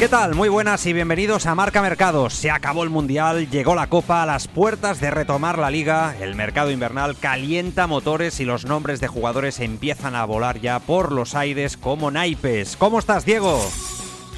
¿Qué tal? Muy buenas y bienvenidos a Marca Mercado. Se acabó el Mundial, llegó la Copa a las puertas de retomar la liga, el mercado invernal calienta motores y los nombres de jugadores empiezan a volar ya por los aires como naipes. ¿Cómo estás, Diego?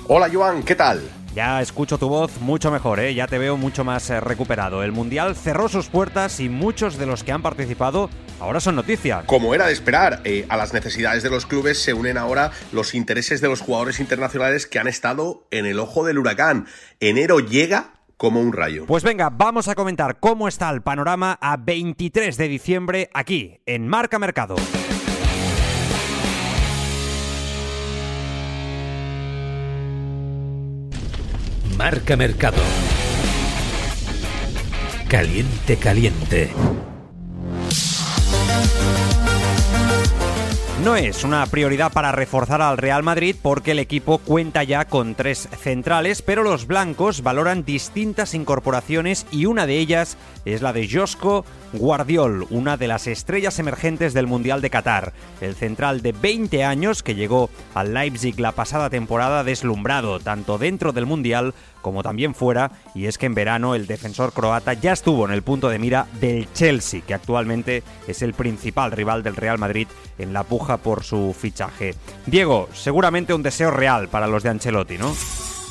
Hola, Joan, ¿qué tal? Ya escucho tu voz mucho mejor, ¿eh? ya te veo mucho más eh, recuperado. El Mundial cerró sus puertas y muchos de los que han participado ahora son noticia. Como era de esperar, eh, a las necesidades de los clubes se unen ahora los intereses de los jugadores internacionales que han estado en el ojo del huracán. Enero llega como un rayo. Pues venga, vamos a comentar cómo está el panorama a 23 de diciembre aquí, en Marca Mercado. Marca Mercado. Caliente, caliente. No es una prioridad para reforzar al Real Madrid porque el equipo cuenta ya con tres centrales, pero los blancos valoran distintas incorporaciones y una de ellas es la de Josko Guardiol, una de las estrellas emergentes del Mundial de Qatar. El central de 20 años que llegó al Leipzig la pasada temporada deslumbrado tanto dentro del Mundial como también fuera, y es que en verano el defensor croata ya estuvo en el punto de mira del Chelsea, que actualmente es el principal rival del Real Madrid en la puja por su fichaje. Diego, seguramente un deseo real para los de Ancelotti, ¿no?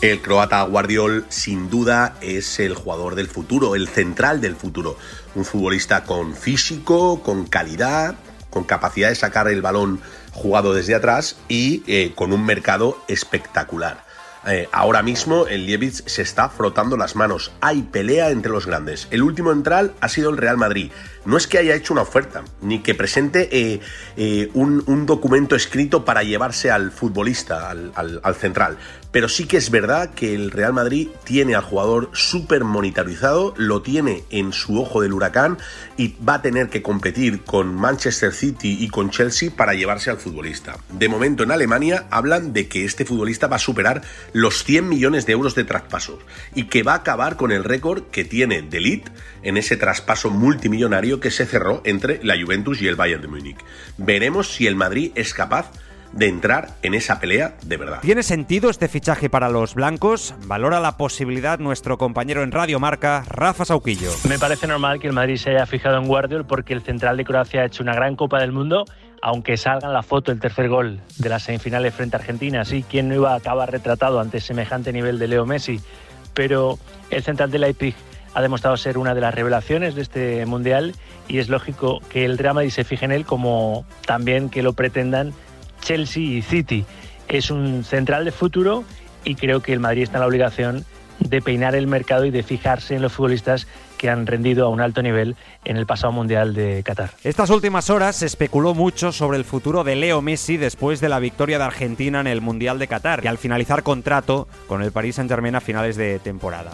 El croata Guardiol sin duda es el jugador del futuro, el central del futuro. Un futbolista con físico, con calidad, con capacidad de sacar el balón jugado desde atrás y eh, con un mercado espectacular. Eh, ahora mismo el Lievitz se está frotando las manos. Hay pelea entre los grandes. El último entral ha sido el Real Madrid. No es que haya hecho una oferta, ni que presente eh, eh, un, documento escrito para llevarse al futbolista, al, central. Pero sí que es verdad que el Real Madrid tiene al jugador súper monitorizado, lo tiene en su ojo del huracán y va a tener que competir con Manchester City y con Chelsea para llevarse al futbolista. De momento en Alemania hablan de que este futbolista va a superar los 100 millones de euros de traspasos y que va a acabar con el récord que tiene Delit en ese traspaso multimillonario que se cerró entre la Juventus y el Bayern de Múnich. Veremos si el Madrid es capaz de entrar en esa pelea de verdad. ¿Tiene sentido este fichaje para los blancos? Valora la posibilidad nuestro compañero en Radio Marca, Rafa Sauquillo. Me parece normal que el Madrid se haya fijado en Guardiol porque el central de Croacia ha hecho una gran Copa del Mundo, aunque salga en la foto el tercer gol de las semifinales frente a Argentina. Sí, ¿quién no iba a acabar retratado ante semejante nivel de Leo Messi? Pero el central de Leipzig ha demostrado ser una de las revelaciones de este Mundial y es lógico que el Real Madrid se fije en él como también que lo pretendan Chelsea y City. Es un central de futuro y creo que el Madrid está en la obligación de peinar el mercado y de fijarse en los futbolistas que han rendido a un alto nivel en el pasado Mundial de Qatar. Estas últimas horas se especuló mucho sobre el futuro de Leo Messi después de la victoria de Argentina en el Mundial de Qatar y al finalizar contrato con el Paris Saint-Germain a finales de temporada.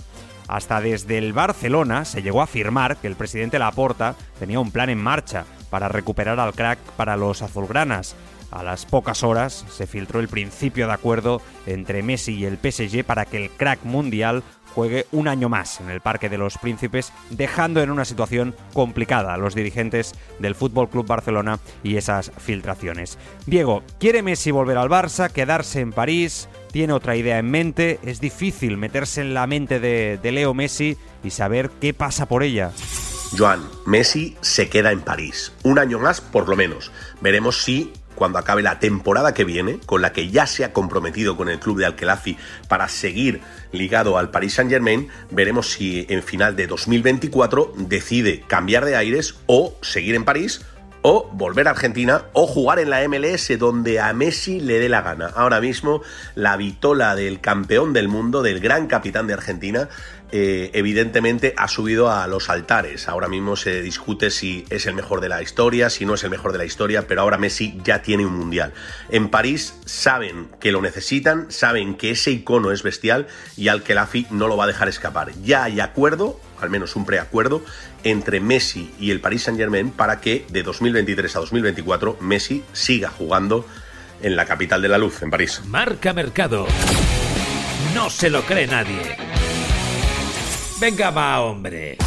Hasta desde el Barcelona se llegó a afirmar que el presidente Laporta tenía un plan en marcha para recuperar al crack para los azulgranas. A las pocas horas se filtró el principio de acuerdo entre Messi y el PSG para que el crack mundial juegue un año más en el Parque de los Príncipes, dejando en una situación complicada a los dirigentes del Fútbol Club Barcelona y esas filtraciones. Diego, ¿quiere Messi volver al Barça, quedarse en París? ¿Tiene otra idea en mente? Es difícil meterse en la mente de, Leo Messi y saber qué pasa por ella. Joan, Messi se queda en París. Un año más, por lo menos. Veremos si cuando acabe la temporada que viene, con la que ya se ha comprometido con el club de Alquelafi para seguir ligado al Paris Saint-Germain, veremos si en final de 2024 decide cambiar de aires o seguir en París o volver a Argentina o jugar en la MLS donde a Messi le dé la gana. Ahora mismo la vitola del campeón del mundo, del gran capitán de Argentina, eh, evidentemente ha subido a los altares. Ahora mismo se discute si es el mejor de la historia, si no es el mejor de la historia, pero ahora Messi ya tiene un mundial. En París saben que lo necesitan, saben que ese icono es bestial y al que la FI no lo va a dejar escapar. Ya hay acuerdo, al menos un preacuerdo, entre Messi y el Paris Saint Germain para que de 2023 a 2024 Messi siga jugando en la capital de la luz, en París. Marca Mercado. No se lo cree nadie. Venga, va, hombre.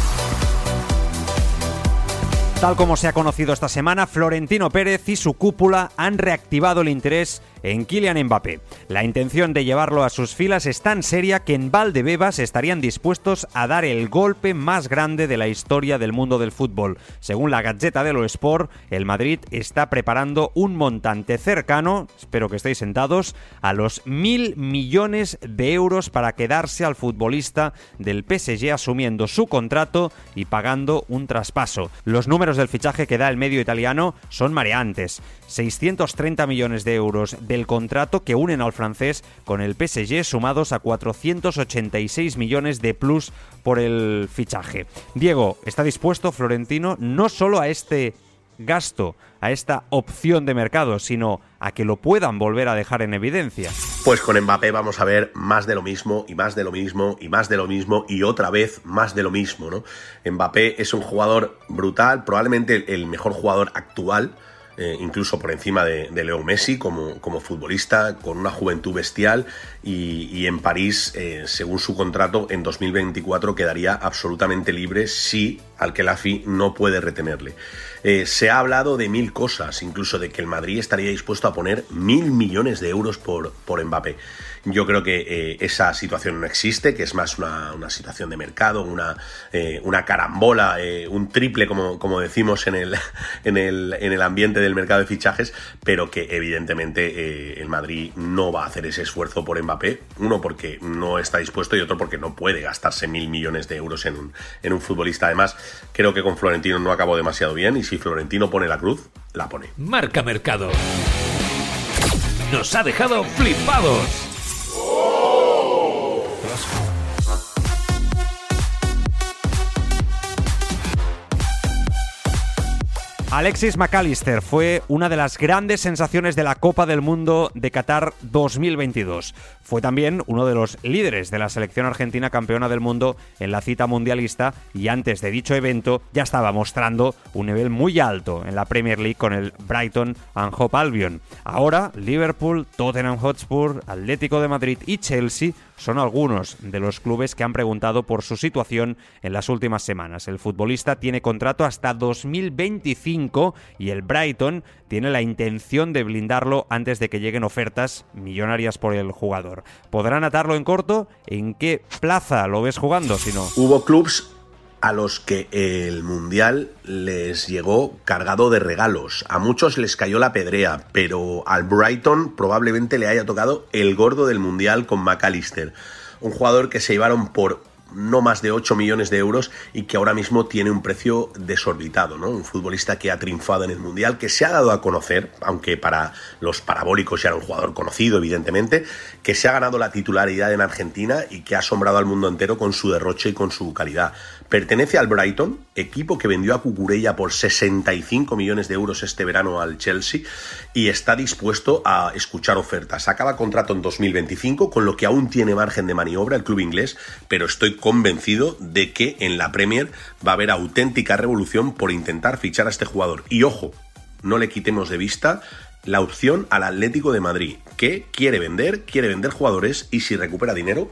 Tal como se ha conocido esta semana, Florentino Pérez y su cúpula han reactivado el interés en Kylian Mbappé. La intención de llevarlo a sus filas es tan seria que en Valdebebas estarían dispuestos a dar el golpe más grande de la historia del mundo del fútbol. Según la Gazeta de lo Sport, el Madrid está preparando un montante cercano, espero que estéis sentados, a los mil millones de euros para quedarse al futbolista del PSG asumiendo su contrato y pagando un traspaso. Los números del fichaje que da el medio italiano son mareantes. 630 millones de euros del contrato que unen al francés con el PSG sumados a 486 millones de plus por el fichaje. Diego, ¿está dispuesto Florentino no solo a este gasto, a esta opción de mercado, sino a que lo puedan volver a dejar en evidencia? Pues con Mbappé vamos a ver más de lo mismo y más de lo mismo y más de lo mismo y otra vez más de lo mismo, ¿no? Mbappé es un jugador brutal, probablemente el mejor jugador actual eh, incluso por encima de, Leo Messi como, como, futbolista, con una juventud bestial y, en París, eh, según su contrato, en 2024 quedaría absolutamente libre si al que la FI no puede retenerle. Eh, se ha hablado de mil cosas, incluso de que el Madrid estaría dispuesto a poner mil millones de euros por, por Mbappé. Yo creo que eh, esa situación no existe, que es más una, situación de mercado, una, eh, una carambola, un triple, como, como decimos en el, en, el, en el ambiente del mercado de fichajes, pero que evidentemente el Madrid no va a hacer ese esfuerzo por Mbappé. Uno, porque no está dispuesto y otro, porque no puede gastarse mil millones de euros en un, en un futbolista. Además, creo que con Florentino no acabó demasiado bien y si Florentino pone la cruz, la pone. Marca Mercado. Nos ha dejado flipados. Alexis McAllister fue una de las grandes sensaciones de la Copa del Mundo de Qatar 2022. Fue también uno de los líderes de la selección argentina campeona del mundo en la cita mundialista y antes de dicho evento ya estaba mostrando un nivel muy alto en la Premier League con el Brighton and Hove Albion. Ahora Liverpool, Tottenham Hotspur, Atlético de Madrid y Chelsea son algunos de los clubes que han preguntado por su situación en las últimas semanas. El futbolista tiene contrato hasta 2025 y el Brighton tiene la intención de blindarlo antes de que lleguen ofertas millonarias por el jugador. ¿Podrán atarlo en corto? ¿En qué plaza lo ves jugando si no? Hubo clubs a los que el Mundial les llegó cargado de regalos. A muchos les cayó la pedrea, pero al Brighton probablemente le haya tocado el gordo del Mundial con McAllister. Un jugador que se llevaron por no más de 8 millones de euros y que ahora mismo tiene un precio desorbitado, ¿no? Un futbolista que ha triunfado en el Mundial, que se ha dado a conocer, aunque para los parabólicos ya era un jugador conocido, evidentemente, que se ha ganado la titularidad en Argentina y que ha asombrado al mundo entero con su derroche y con su calidad. Pertenece al Brighton, equipo que vendió a Cucurella por 65 millones de euros este verano al Chelsea y está dispuesto a escuchar ofertas. Acaba contrato en 2025, con lo que aún tiene margen de maniobra el club inglés, pero estoy convencido de que en la Premier va a haber auténtica revolución por intentar fichar a este jugador. Y ojo, no le quitemos de vista la opción al Atlético de Madrid, que quiere vender, quiere vender jugadores y si recupera dinero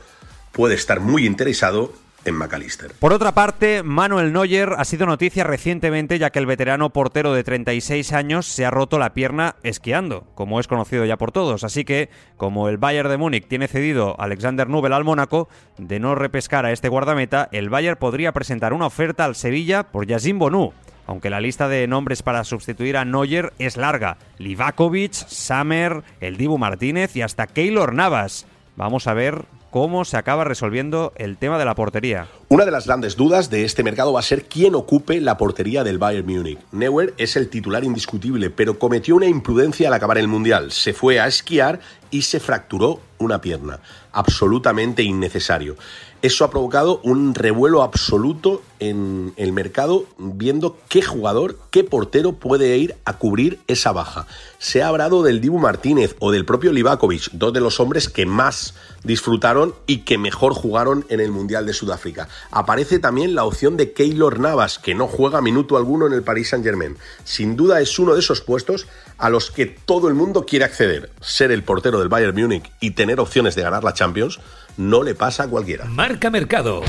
puede estar muy interesado en McAllister. Por otra parte, Manuel Neuer ha sido noticia recientemente ya que el veterano portero de 36 años se ha roto la pierna esquiando, como es conocido ya por todos. Así que, como el Bayern de Múnich tiene cedido a Alexander Nubel al Mónaco, de no repescar a este guardameta, el Bayern podría presentar una oferta al Sevilla por Yasin Bonú. Aunque la lista de nombres para sustituir a Neuer es larga. Livakovic, Samer, el Dibu Martínez y hasta Keylor Navas. Vamos a ver cómo se acaba resolviendo el tema de la portería. Una de las grandes dudas de este mercado va a ser quién ocupe la portería del Bayern Múnich. Neuer es el titular indiscutible, pero cometió una imprudencia al acabar el Mundial. Se fue a esquiar y se fracturó una pierna. Absolutamente innecesario. Eso ha provocado un revuelo absoluto en el mercado viendo qué jugador, qué portero puede ir a cubrir esa baja. Se ha hablado del Dibu Martínez o del propio Livakovic, dos de los hombres que más disfrutaron y que mejor jugaron en el Mundial de Sudáfrica. Aparece también la opción de Keylor Navas, que no juega minuto alguno en el Paris Saint-Germain. Sin duda es uno de esos puestos a los que todo el mundo quiere acceder. Ser el portero del Bayern Múnich y tener opciones de ganar la Champions no le pasa a cualquiera. Marca Mercado.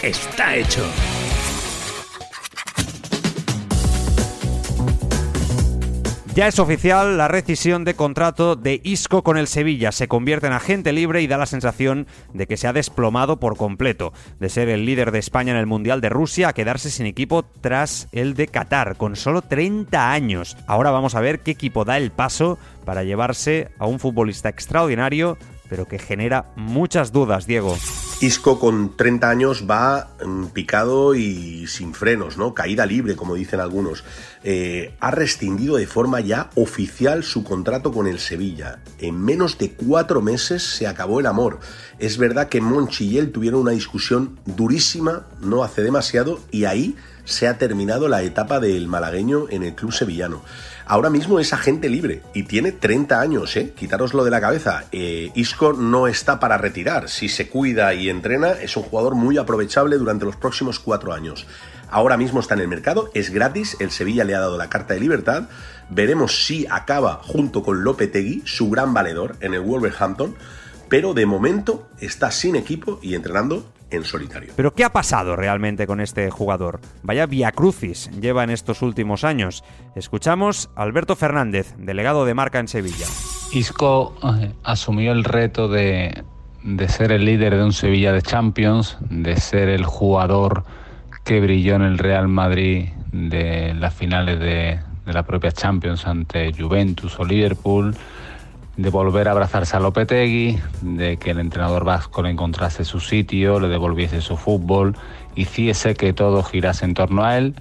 Está hecho. Ya es oficial la rescisión de contrato de Isco con el Sevilla. Se convierte en agente libre y da la sensación de que se ha desplomado por completo. De ser el líder de España en el Mundial de Rusia a quedarse sin equipo tras el de Qatar, con solo 30 años. Ahora vamos a ver qué equipo da el paso para llevarse a un futbolista extraordinario pero que genera muchas dudas, Diego. Isco con 30 años va mm, picado y sin frenos, ¿no? Caída libre, como dicen algunos. Eh, ha rescindido de forma ya oficial su contrato con el Sevilla. En menos de cuatro meses se acabó el amor. Es verdad que Monchi y él tuvieron una discusión durísima no hace demasiado y ahí se ha terminado la etapa del malagueño en el club sevillano ahora mismo es agente libre y tiene 30 años, ¿eh? De la cabeza. Eh, Isco no está para retirar. Si se cuida y entrena, es un jugador muy aprovechable durante los próximos cuatro años. Ahora mismo está en el mercado, es gratis, el Sevilla le ha dado la carta de libertad. Veremos si acaba junto con Lopetegui, su gran valedor, en el Wolverhampton. Pero de momento está sin equipo y entrenando en solitario. Pero ¿qué ha pasado realmente con este jugador? Vaya via crucis lleva en estos últimos años. Escuchamos a Alberto Fernández, delegado de marca en Sevilla. Isco eh, asumió el reto de, ser el líder de un Sevilla de Champions, de ser el jugador que brilló en el Real Madrid de las finales de, de la propia Champions ante Juventus o Liverpool de volver a abrazarse a Lopetegui, de que el entrenador vasco le encontrase su sitio, le devolviese su fútbol, hiciese que todo girase en torno a él.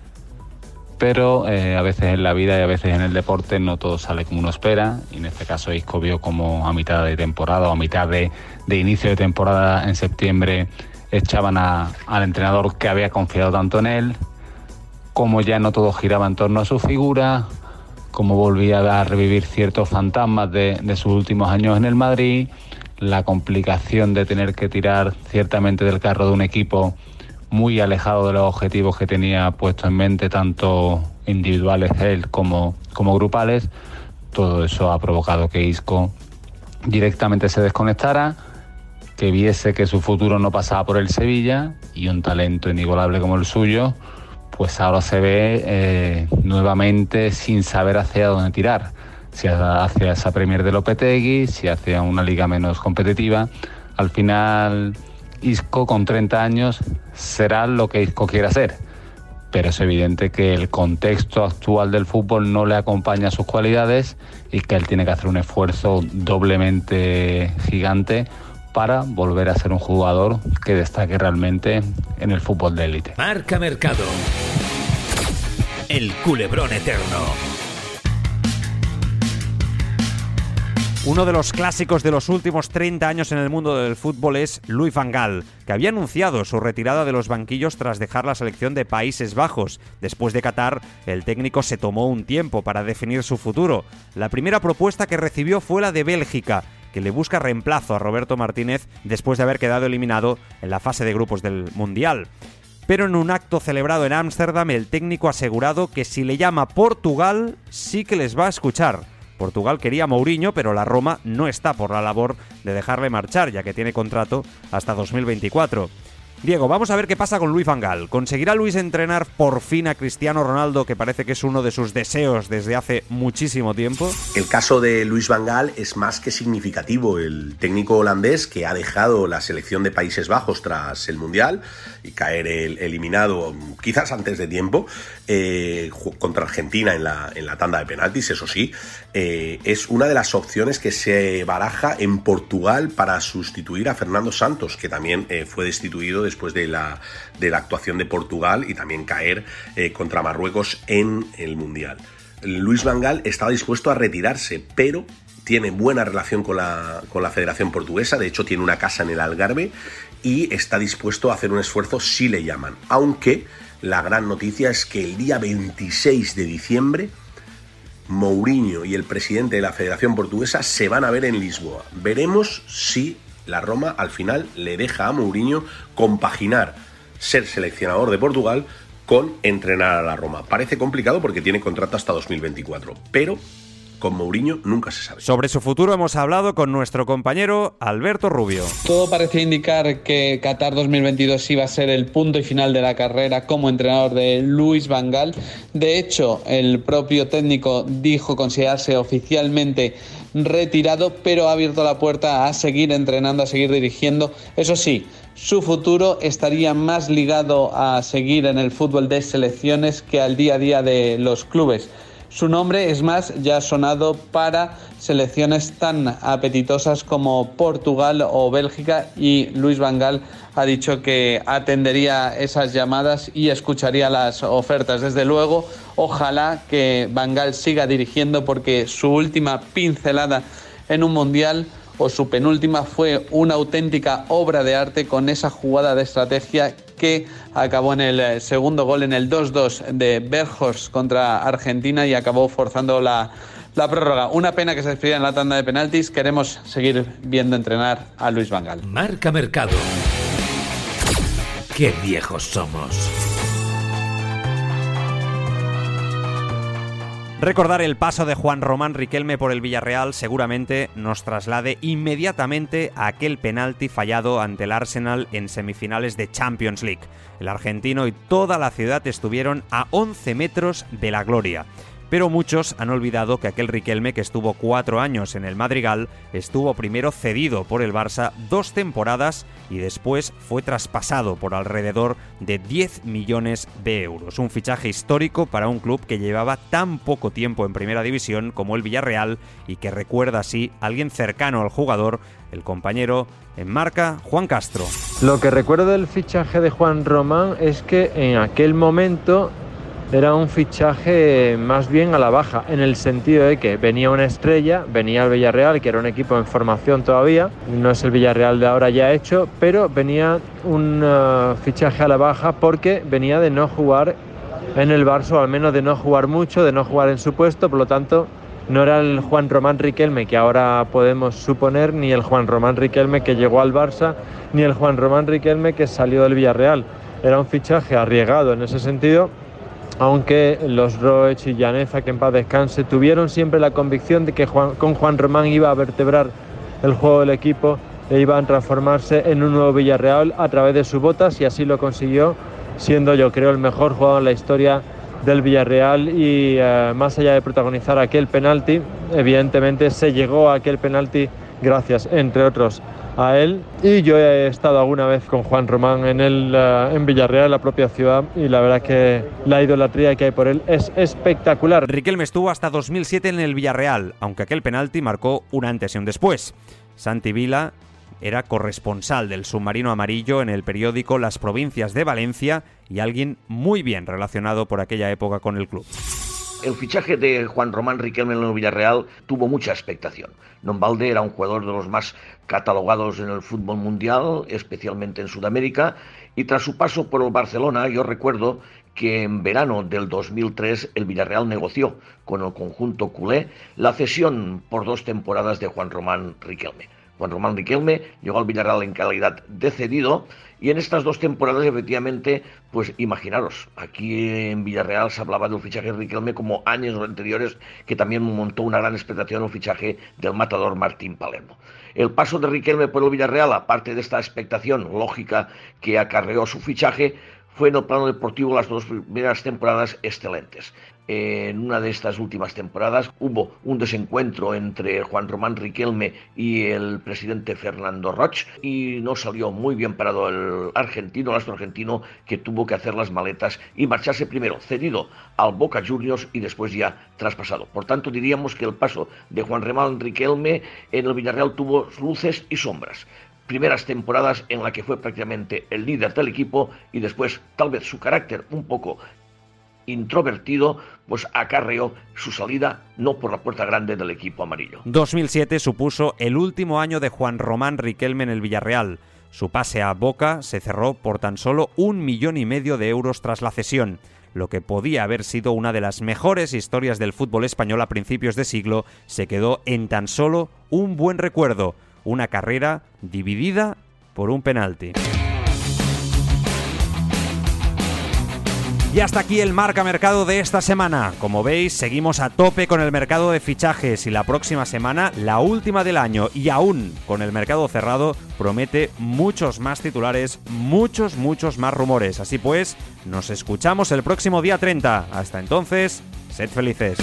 Pero eh, a veces en la vida y a veces en el deporte no todo sale como uno espera. Y en este caso Isco vio como a mitad de temporada o a mitad de, inicio de temporada en septiembre echaban al entrenador que había confiado tanto en él, como ya no todo giraba en torno a su figura, como volvía a revivir ciertos fantasmas de, sus últimos años en el Madrid, la complicación de tener que tirar ciertamente del carro de un equipo muy alejado de los objetivos que tenía puesto en mente, tanto individuales él como, como grupales. Todo eso ha provocado que Isco directamente se desconectara, que viese que su futuro no pasaba por el Sevilla y un talento inigualable como el suyo pues ahora se ve eh, nuevamente sin saber hacia dónde tirar. Si hacia esa Premier de Lopetegui, si hacia una liga menos competitiva. Al final, Isco con 30 años será lo que Isco quiera ser. Pero es evidente que el contexto actual del fútbol no le acompaña a sus cualidades y que él tiene que hacer un esfuerzo doblemente gigante para volver a ser un jugador que destaque realmente en el fútbol de élite. Marca Mercado. El culebrón eterno. Uno de los clásicos de los últimos 30 años en el mundo del fútbol es Louis van Gaal, que había anunciado su retirada de los banquillos tras dejar la selección de Países Bajos. Después de Qatar, el técnico se tomó un tiempo para definir su futuro. La primera propuesta que recibió fue la de Bélgica, que le busca reemplazo a Roberto Martínez después de haber quedado eliminado en la fase de grupos del Mundial. Pero en un acto celebrado en Ámsterdam, el técnico ha asegurado que si le llama Portugal, sí que les va a escuchar. Portugal quería a Mourinho, pero la Roma no está por la labor de dejarle marchar, ya que tiene contrato hasta 2024. Diego, vamos a ver qué pasa con Luis Van Gaal. ¿Conseguirá Luis entrenar por fin a Cristiano Ronaldo, que parece que es uno de sus deseos desde hace muchísimo tiempo? El caso de Luis Van Gaal es más que significativo. El técnico holandés que ha dejado la selección de Países Bajos tras el Mundial y caer el, eliminado quizás antes de tiempo eh, contra Argentina en la, en la tanda de penaltis, eso sí, eh, es una de las opciones que se baraja en Portugal para sustituir a Fernando Santos, que también eh, fue destituido después de la, de la actuación de Portugal y también caer eh, contra Marruecos en el Mundial. Luis Vangal estaba dispuesto a retirarse, pero tiene buena relación con la, con la Federación Portuguesa, de hecho tiene una casa en el Algarve y está dispuesto a hacer un esfuerzo si le llaman. Aunque la gran noticia es que el día 26 de diciembre Mourinho y el presidente de la Federación Portuguesa se van a ver en Lisboa. Veremos si la Roma al final le deja a Mourinho compaginar ser seleccionador de Portugal con entrenar a la Roma. Parece complicado porque tiene contrato hasta 2024, pero con Mourinho nunca se sabe. Sobre su futuro hemos hablado con nuestro compañero Alberto Rubio. Todo parecía indicar que Qatar 2022 iba a ser el punto y final de la carrera como entrenador de Luis Van Gaal. De hecho, el propio técnico dijo considerarse oficialmente retirado, pero ha abierto la puerta a seguir entrenando, a seguir dirigiendo. Eso sí, su futuro estaría más ligado a seguir en el fútbol de selecciones que al día a día de los clubes. Su nombre, es más, ya ha sonado para selecciones tan apetitosas como Portugal o Bélgica y Luis Vangal ha dicho que atendería esas llamadas y escucharía las ofertas. Desde luego, ojalá que Vangal siga dirigiendo porque su última pincelada en un mundial o su penúltima fue una auténtica obra de arte con esa jugada de estrategia que acabó en el eh, segundo gol en el 2-2 de Berjos contra Argentina y acabó forzando la, la prórroga. Una pena que se despidiera en la tanda de penaltis. Queremos seguir viendo entrenar a Luis Vangal. Marca Mercado. Qué viejos somos. Recordar el paso de Juan Román Riquelme por el Villarreal seguramente nos traslade inmediatamente a aquel penalti fallado ante el Arsenal en semifinales de Champions League. El argentino y toda la ciudad estuvieron a 11 metros de la gloria. Pero muchos han olvidado que aquel Riquelme que estuvo cuatro años en el Madrigal estuvo primero cedido por el Barça dos temporadas y después fue traspasado por alrededor de 10 millones de euros. Un fichaje histórico para un club que llevaba tan poco tiempo en primera división como el Villarreal y que recuerda así a alguien cercano al jugador, el compañero en marca Juan Castro. Lo que recuerdo del fichaje de Juan Román es que en aquel momento era un fichaje más bien a la baja, en el sentido de que venía una estrella, venía el Villarreal, que era un equipo en formación todavía, no es el Villarreal de ahora ya hecho, pero venía un uh, fichaje a la baja porque venía de no jugar en el Barça, o al menos de no jugar mucho, de no jugar en su puesto, por lo tanto no era el Juan Román Riquelme que ahora podemos suponer, ni el Juan Román Riquelme que llegó al Barça, ni el Juan Román Riquelme que salió del Villarreal. Era un fichaje arriesgado en ese sentido aunque los Roech y Llaneza, que en paz descanse, tuvieron siempre la convicción de que con Juan Román iba a vertebrar el juego del equipo e iba a transformarse en un nuevo Villarreal a través de sus botas y así lo consiguió, siendo yo creo el mejor jugador en la historia del Villarreal. Y eh, más allá de protagonizar aquel penalti, evidentemente se llegó a aquel penalti gracias, entre otros, a él. Y yo he estado alguna vez con Juan Román en, el, eh, en Villarreal, la propia ciudad, y la verdad es que la idolatría que hay por él es espectacular. Riquelme estuvo hasta 2007 en el Villarreal, aunque aquel penalti marcó un antes y un después. Santi Vila era corresponsal del submarino amarillo en el periódico Las Provincias de Valencia y alguien muy bien relacionado por aquella época con el club. El fichaje de Juan Román Riquelme en el Villarreal tuvo mucha expectación. Valde era un jugador de los más catalogados en el fútbol mundial, especialmente en Sudamérica, y tras su paso por el Barcelona, yo recuerdo que en verano del 2003 el Villarreal negoció con el conjunto culé la cesión por dos temporadas de Juan Román Riquelme. Juan Román Riquelme llegó al Villarreal en calidad de cedido y en estas dos temporadas, efectivamente, pues imaginaros, aquí en Villarreal se hablaba de un fichaje de Riquelme como años anteriores, que también montó una gran expectación un fichaje del matador Martín Palermo. El paso de Riquelme por el Villarreal, aparte de esta expectación lógica que acarreó su fichaje, fue en el plano deportivo las dos primeras temporadas excelentes en una de estas últimas temporadas hubo un desencuentro entre Juan Román Riquelme y el presidente Fernando Roch y no salió muy bien parado el argentino, el astro argentino, que tuvo que hacer las maletas y marcharse primero cedido al Boca Juniors y después ya traspasado. Por tanto, diríamos que el paso de Juan Román Riquelme en el Villarreal tuvo luces y sombras primeras temporadas en la que fue prácticamente el líder del equipo y después tal vez su carácter un poco introvertido, pues acarreó su salida no por la puerta grande del equipo amarillo. 2007 supuso el último año de Juan Román Riquelme en el Villarreal. Su pase a Boca se cerró por tan solo un millón y medio de euros tras la cesión lo que podía haber sido una de las mejores historias del fútbol español a principios de siglo, se quedó en tan solo un buen recuerdo, una carrera dividida por un penalti. Y hasta aquí el marca mercado de esta semana. Como veis, seguimos a tope con el mercado de fichajes y la próxima semana, la última del año y aún con el mercado cerrado, promete muchos más titulares, muchos, muchos más rumores. Así pues, nos escuchamos el próximo día 30. Hasta entonces, sed felices.